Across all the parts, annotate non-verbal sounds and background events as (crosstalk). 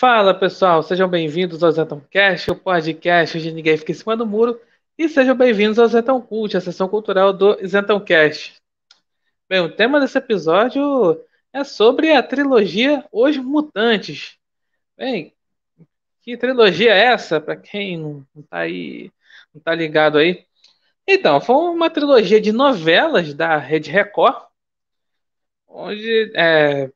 Fala pessoal, sejam bem-vindos ao Zetoncast, o podcast onde ninguém fica em cima do muro, e sejam bem-vindos ao Zetão Cult, a sessão cultural do Zetoncast. Bem, o tema desse episódio é sobre a trilogia Os Mutantes. Bem, que trilogia é essa? Para quem não tá aí, não tá ligado aí. Então, foi uma trilogia de novelas da Rede Record, onde é,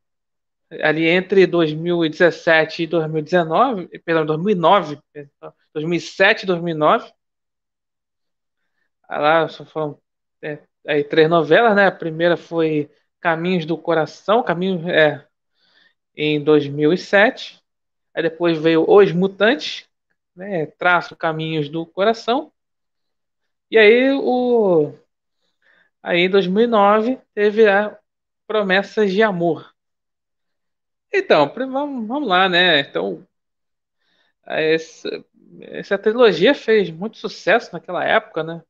ali entre 2017 e 2019, perdão, 2009, 2007 e 2009. Lá foram é, aí, três novelas, né? A primeira foi Caminhos do Coração, Caminho é em 2007. Aí depois veio Os Mutantes, né? Traço Caminhos do Coração. E aí o aí em 2009 teve a Promessas de Amor. Então, vamos, lá, né? Então, essa, essa trilogia fez muito sucesso naquela época, né?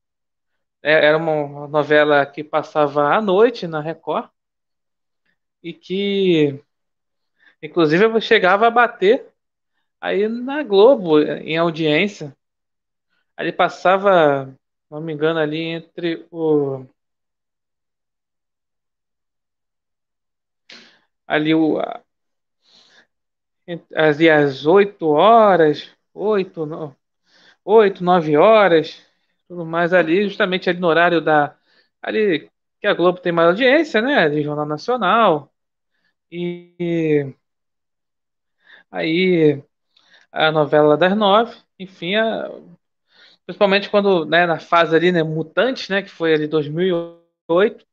É, era uma novela que passava à noite na Record e que, inclusive, chegava a bater aí na Globo em audiência. Ali passava, não me engano, ali entre o ali o ali às 8 horas, 8, 8, 9 horas, tudo mais ali, justamente ali no horário da. Ali que a Globo tem mais audiência, né? De Jornal Nacional. E aí a novela das nove, enfim, a, principalmente quando, né, na fase ali, né, Mutantes, né, que foi ali 2008,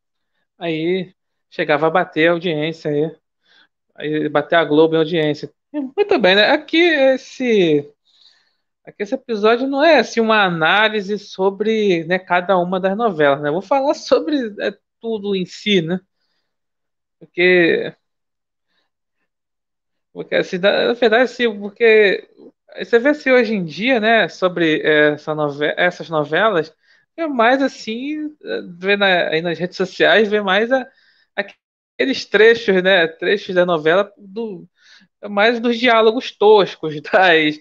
aí chegava a bater a audiência aí, aí bater a Globo em audiência. Muito bem, né? Aqui esse, aqui esse episódio não é assim uma análise sobre né, cada uma das novelas, né? vou falar sobre é, tudo em si, né? Porque, porque assim, na verdade, sim, porque você vê se assim, hoje em dia, né, sobre essa novela, essas novelas, é mais assim, vê na, aí nas redes sociais, vê mais a, aqueles trechos, né, trechos da novela do mais dos diálogos toscos, (laughs) das,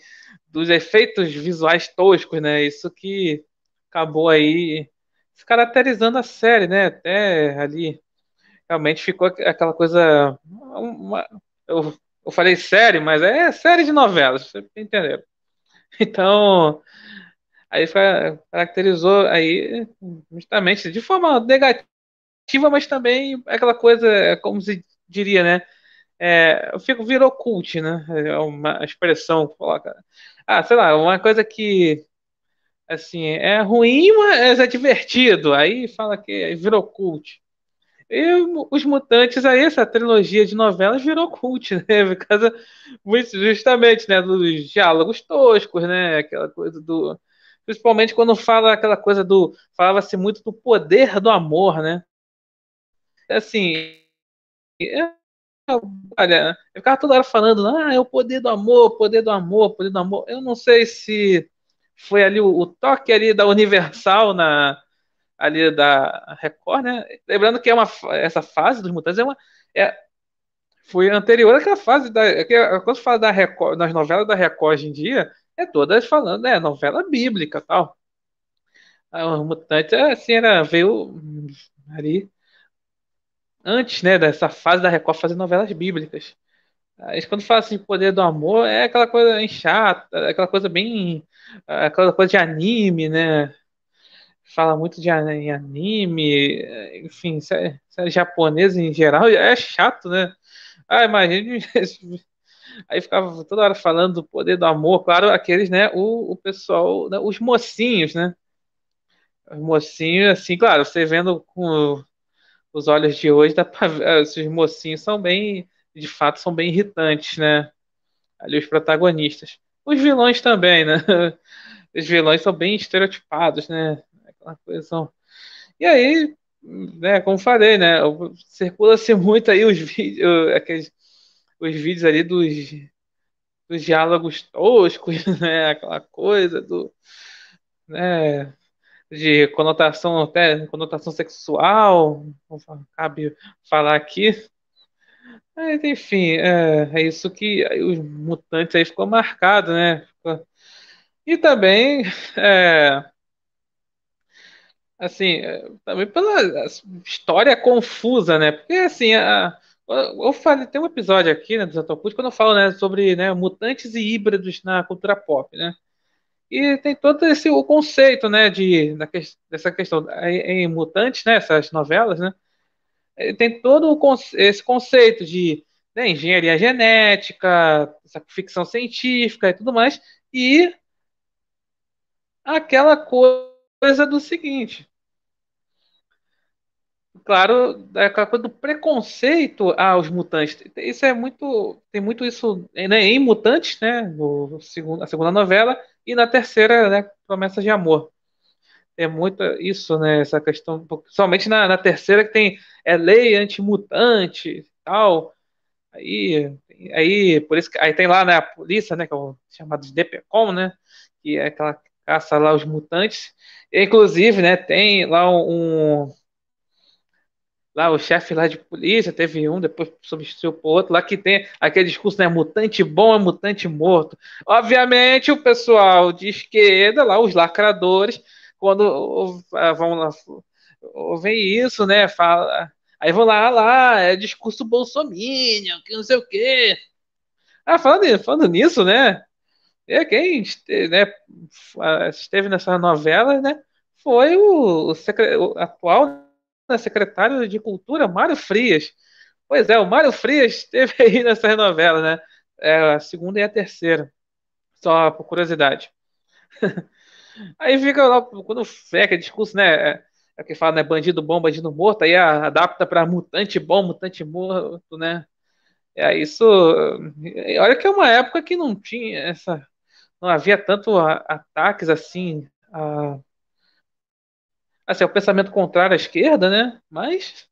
dos efeitos visuais toscos, né? Isso que acabou aí se caracterizando a série, né? Até ali realmente ficou aquela coisa. Uma, eu, eu falei série, mas é série de novelas, você entendeu? (laughs) Então, aí caracterizou aí justamente de forma negativa, mas também aquela coisa, como se diria, né? É, fico, virou cult, né? É uma expressão que coloca. Ah, sei lá, uma coisa que assim é ruim, mas é divertido. Aí fala que virou cult. E os mutantes aí, essa trilogia de novelas virou cult, né? (laughs) Por causa, justamente, né? Dos diálogos toscos, né? Aquela coisa do. Principalmente quando fala aquela coisa do. Falava-se muito do poder do amor, né? Assim. É Olha, eu ficava toda hora falando, ah, é o poder do amor, poder do amor, poder do amor. Eu não sei se foi ali o, o toque ali da Universal na ali da Record, né? Lembrando que é uma essa fase dos mutantes é uma é, foi anterior àquela fase da é que, quando fala da Record, nas novelas da Record hoje em dia, é todas falando, é novela bíblica, tal. O mutante assim era veio ali antes, né, dessa fase da Record fazer novelas bíblicas. Aí, quando fala assim, poder do amor, é aquela coisa chata, aquela coisa bem. aquela coisa de anime, né? Fala muito de anime, enfim, série, série japonesa em geral, é chato, né? Ah, imagine. (laughs) Aí ficava toda hora falando do poder do amor, claro, aqueles, né? O, o pessoal, né, os mocinhos, né? Os mocinhos, assim, claro, você vendo com os olhos de hoje, dá pra ver, esses mocinhos são bem, de fato, são bem irritantes, né? Ali os protagonistas. Os vilões também, né? (laughs) Os vilões são bem estereotipados, né? Aquela coisa. E aí, né, como falei, né? Circula-se (laughs) muito aí os vídeos, aqueles, os vídeos ali dos, dos diálogos toscos, (laughs) né? Aquela coisa do. Né, de conotação até conotação sexual, cabe falar aqui. Mas, enfim, é, é isso que os mutantes aí ficou marcado, né? E também, é, assim, é, também pela história confusa, né? Porque, assim, a, eu falei, tem um episódio aqui, né, do Zatoput, quando eu falo, né, sobre, né, mutantes e híbridos na cultura pop, né? E tem todo esse o conceito, né, de da, dessa questão em, em mutantes, né, essas novelas, né? Tem todo o, esse conceito de né, engenharia genética, ficção científica e tudo mais, e aquela coisa do seguinte, claro, é aquela coisa do preconceito aos mutantes. Isso é muito, tem muito isso né, em Mutantes, né, no segundo, a segunda novela e na terceira, né, Promessas de Amor. É muito isso, né, essa questão, somente na, na terceira que tem é lei antimutante e tal. Aí, aí, por isso que aí tem lá né, a polícia, né, que é o chamado de DPCOM, né, que é aquela caça lá os mutantes. E, inclusive, né, tem lá um lá o chefe lá de polícia, teve um, depois substituiu por outro, lá que tem aquele discurso, né, mutante bom é mutante morto. Obviamente, o pessoal de esquerda, lá os lacradores, quando vão lá, ouvem isso, né, fala, aí vão lá, lá, é discurso bolsominion, que não sei o quê. Ah, falando, falando nisso, né, é quem né, esteve nessa novela, né, foi o, o, o atual na secretária de Cultura, Mário Frias. Pois é, o Mário Frias esteve aí nessa novela, né? É, a segunda e a terceira. Só por curiosidade. (laughs) aí fica lá, quando feca discurso, né? É, é que fala, né? Bandido bom, bandido morto, aí adapta para mutante bom, mutante morto, né? É isso. Olha que é uma época que não tinha essa. Não havia tanto ataques assim a Assim, é o pensamento contrário à esquerda, né? Mas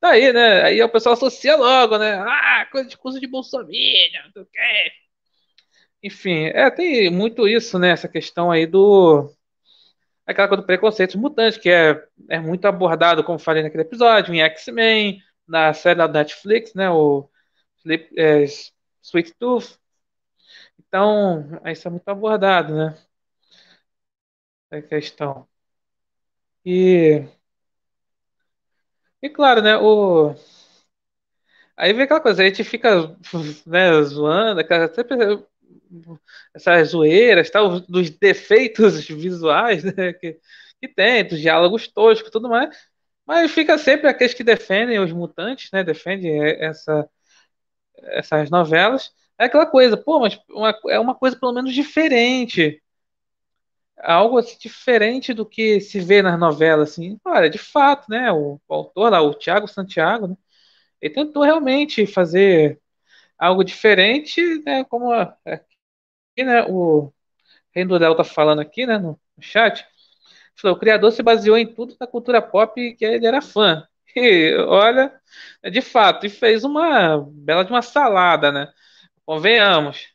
tá aí, né? Aí o pessoal associa logo, né? Ah, coisa de curso de Bolsonaro, não sei o quê. Enfim, é, tem muito isso, né? Essa questão aí do. Aquela coisa do preconceito mutante, que é, é muito abordado, como falei naquele episódio, em X-Men, na série da Netflix, né? O é, Sweet Tooth. Então, isso é muito abordado, né? A questão. E, e claro, né, o, aí vem aquela coisa, a gente fica né, zoando, sempre essas zoeiras, tal, dos defeitos (laughs) visuais né, que, que tem, dos diálogos toscos tudo mais, mas fica sempre aqueles que defendem os mutantes, né, defendem essa, essas novelas, é aquela coisa, pô, mas uma, é uma coisa pelo menos diferente, algo assim, diferente do que se vê nas novelas, assim. Olha, de fato, né, o, o autor lá, o Tiago Santiago, né, ele tentou realmente fazer algo diferente, né, como aqui, né, o Reino Del tá falando aqui, né, no, chat, falou, o criador se baseou em tudo da cultura pop que ele era fã. (laughs) E, olha, de fato, e fez uma bela de uma salada, né? Convenhamos.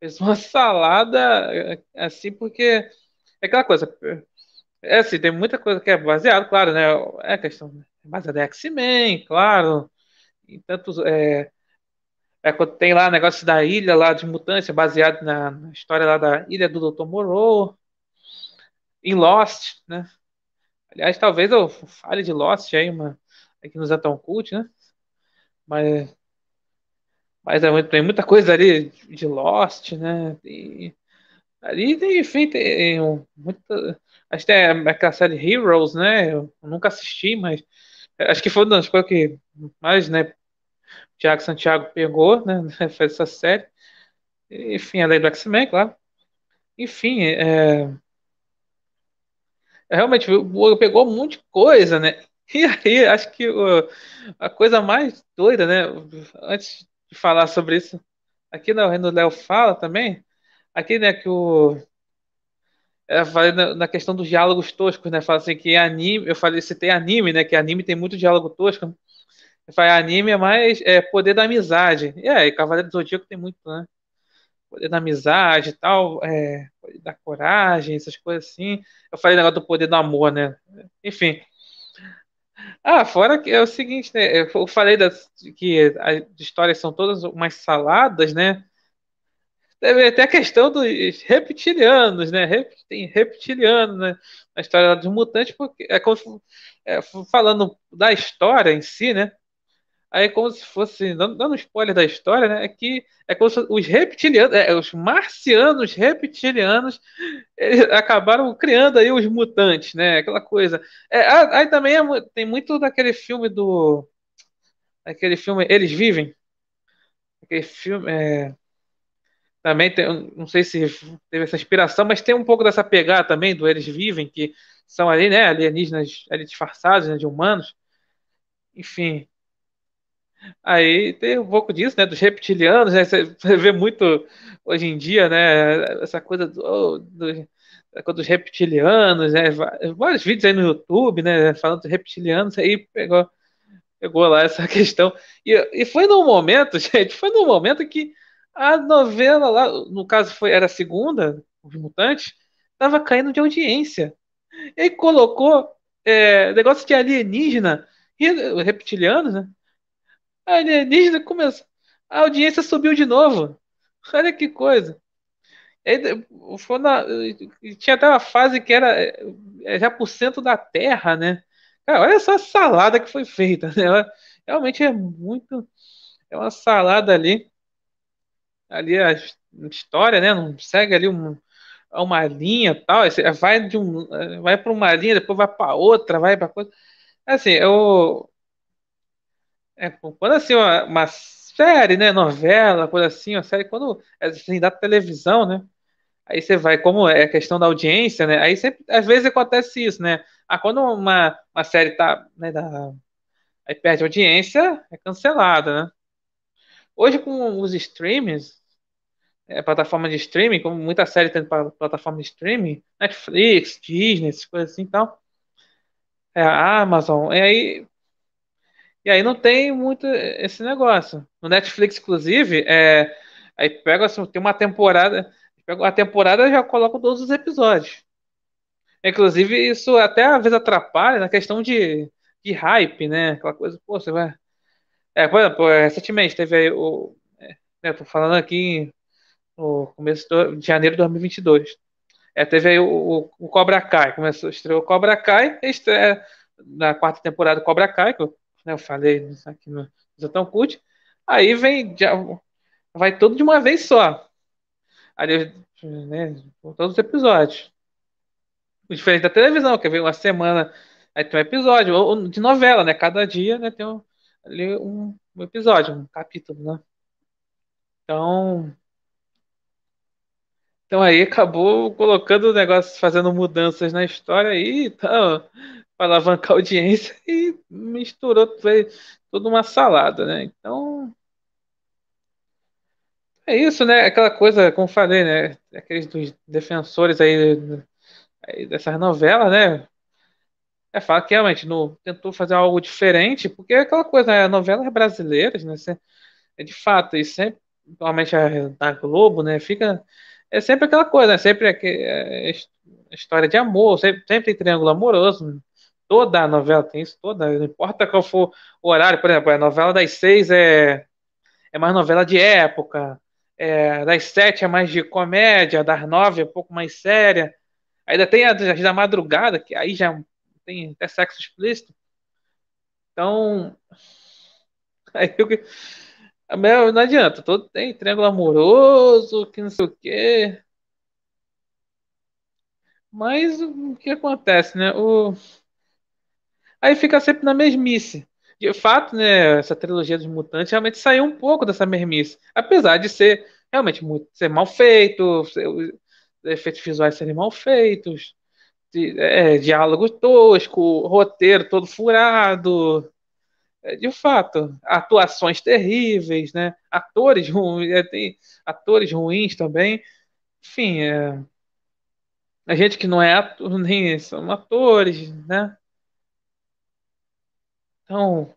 Fez uma (laughs) salada assim, porque é aquela coisa. É assim, tem muita coisa que é baseado, claro, né? É questão baseada em X-Men, claro. Em tantos. É, é quando tem lá o negócio da ilha lá de mutância, baseado na, na história lá da ilha do Dr. Moreau. Em Lost, né? Aliás, talvez eu fale de Lost aí, uma, aqui nos é tão cult, né? Mas, mas é, tem muita coisa ali de Lost, né? E, Ali tem, enfim, tem muita. Acho que tem aquela série Heroes, né? Eu nunca assisti, mas acho que foi uma das coisas que mais, né? O Thiago Santiago pegou, né? (laughs) Fez essa série. Enfim, além do X-Men, claro. Enfim, é, é realmente pegou um monte de coisa, né? (laughs) E aí, acho que a coisa mais doida, né? Antes de falar sobre isso, aqui no Léo fala também Aqui, né, que o. Eu falei na, na, questão dos diálogos toscos, né? Fala assim que anime. Eu falei, tem anime, né? Que anime tem muito diálogo tosco. Eu falei, anime é mais é, poder da amizade. E aí, Cavaleiro do Zodíaco tem muito, né? Poder da amizade e tal, é, poder da coragem, essas coisas assim. Eu falei negócio do poder do amor, né? Enfim. Ah, fora que é o seguinte, né? Eu falei das, que as histórias são todas umas saladas, né? Teve até a questão dos reptilianos, né? Tem reptiliano, né? Na história dos mutantes, porque é como se- é, falando da história em si, né? Aí é como se fosse, dando um spoiler da história, né? É que é como se os reptilianos, é, os marcianos reptilianos eles acabaram criando aí os mutantes, né? Aquela coisa. É, aí também é tem muito daquele filme do, aquele filme Eles Vivem, aquele filme. é, Também tem, não sei se teve essa inspiração, mas tem um pouco dessa pegada também do Eles Vivem, que são ali, né, alienígenas ali disfarçados, né, de humanos. Enfim, aí tem um pouco disso, né, dos reptilianos, né, você vê muito hoje em dia, né, essa coisa do, do, coisa dos reptilianos, né, vários vídeos aí no YouTube, né, falando dos reptilianos, aí pegou, pegou lá essa (laughs) questão. E, e foi num momento, (laughs) gente, foi num momento que a novela lá, no caso foi, era a segunda, Os Mutantes, tava caindo de audiência. E aí colocou é, negócio de alienígena, reptilianos, né? Alienígena começou. A audiência subiu de novo. Olha que coisa. Foi na- tinha até uma fase que era é, já por cento da Terra, né? Cara, olha só a salada que foi feita, né? Ela Realmente é muito. É uma salada ali. Ali a história, né? Não segue ali um, uma linha tal. Vai de um, vai para uma linha, depois vai para outra, vai para coisa. Assim, eu. É, quando assim, uma, uma série, né? Novela, coisa assim, uma série, quando é assim, da televisão, né? Aí você vai, como é a questão da audiência, né? Aí sempre, às vezes acontece isso, né? Ah, quando uma, uma série tá, né, da, aí perde audiência, é cancelada, né? Hoje com os streams, é, plataforma de streaming, como muita série tem pra- plataforma de streaming, Netflix, Disney, essas coisas assim e tal, é a Amazon, e aí, e aí não tem muito esse negócio. No Netflix, inclusive, é, aí pega assim, tem uma temporada, a temporada já coloca todos os episódios. Inclusive, isso até às vezes atrapalha na questão de, de hype, né? Aquela coisa, pô, você vai. É, por exemplo, recentemente teve aí o. É, né, tô falando aqui no começo de janeiro de 2022. É, teve aí o, o, Cobra Kai, começou, estreou Cobra Kai, estreia na quarta temporada Cobra Kai, que eu, né, eu falei aqui no Zotão Cult. Aí vem, já, vai tudo de uma vez só. Ali, né, todos os episódios. Diferente da televisão, que vem uma semana, aí tem um episódio, ou, ou de novela, né? Cada dia, né, tem um, ali um, um episódio, um capítulo, né? Então, então aí acabou colocando o negócio, fazendo mudanças na história aí, então, para alavancar a audiência (laughs) e misturou, toda uma salada, né? Então, é isso, né? Aquela coisa, como falei, né? Aqueles dos defensores aí, aí dessas novelas, né? É, fala que realmente não, tentou fazer algo diferente, porque é aquela coisa, né, novelas brasileiras, né, é de fato, e sempre, principalmente a Globo, né, fica, é sempre aquela coisa, né, sempre aque- é, his- história de amor, sempre, sempre tem triângulo amoroso, toda a novela tem isso, toda, não importa qual for o horário, por exemplo, a novela das seis é, é mais novela de época, é, das sete é mais de comédia, das nove é um pouco mais séria, Ainda tem a da da madrugada, que aí já tem até sexo explícito. Então, (laughs) aí eu, não adianta. Todo tem triângulo amoroso, que não sei o quê. Mas o que acontece, né? O, aí fica sempre na mesmice. De fato, né, essa trilogia dos mutantes realmente saiu um pouco dessa mesmice. Apesar de ser realmente muito, ser mal feito, ser- os efeitos visuais serem mal feitos, de- é, diálogo tosco, roteiro todo furado. É, de fato, atuações terríveis, né? Atores ruins, é, tem atores ruins também. Enfim, é, a gente que não é ator, (laughs) nem são atores, né? Então,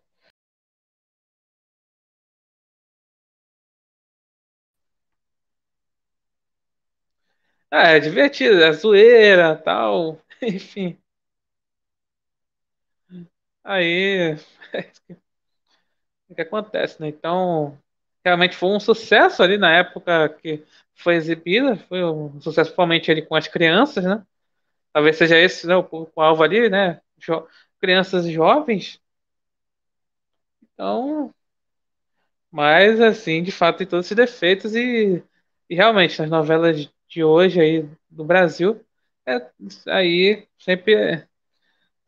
ah, é divertido, é zoeira, tal, (laughs) enfim. Aí, (laughs) o que acontece, né? Então, realmente foi um sucesso ali na época que foi exibida, foi um sucesso principalmente ali com as crianças, né? Talvez seja esse, né, o público-alvo ali, né? Jo crianças jovens. Então, mas assim, de fato, tem todos esses defeitos e, e realmente nas novelas de hoje aí do Brasil, é, aí sempre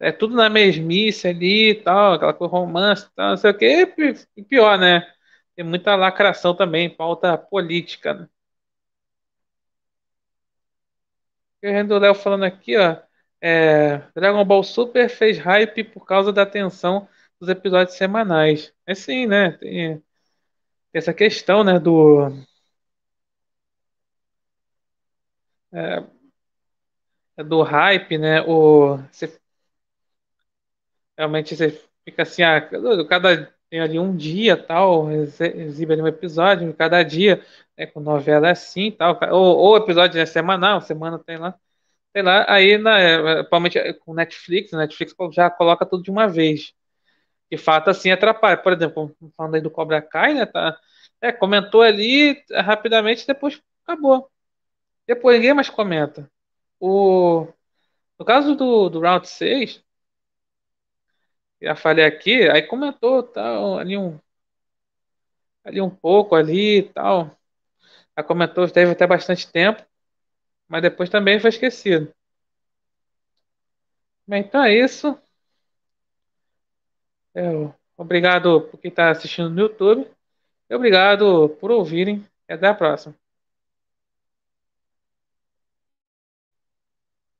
é, é tudo na mesmice ali e tal, aquela coisa romance e tal, não sei o quê, e pior, né? Tem muita lacração também, pauta política, né? E o Léo falando aqui, ó, é, Dragon Ball Super fez hype por causa da atenção dos episódios semanais. É sim, né? Tem, essa questão, né, do é, do hype, né? O você, realmente você fica assim, ah, cada tem ali um dia tal, exibe ali um episódio, cada dia, né, com novela é assim tal, ou, ou episódio é semanal, semana tem lá, sei lá, aí na, é, principalmente com Netflix, Netflix já coloca tudo de uma vez. De fato, assim, atrapalha. Por exemplo, falando aí do Cobra Kai, né? Tá, é, comentou ali rapidamente, depois acabou. Depois ninguém mais comenta. O, no caso do, do Round 6, já falei aqui, aí comentou tal, ali um, ali um pouco ali e tal. Aí comentou, teve até bastante tempo, mas depois também foi esquecido. Bem, então é isso. Eu, obrigado por quem está assistindo no YouTube. E obrigado por ouvirem. E até a próxima.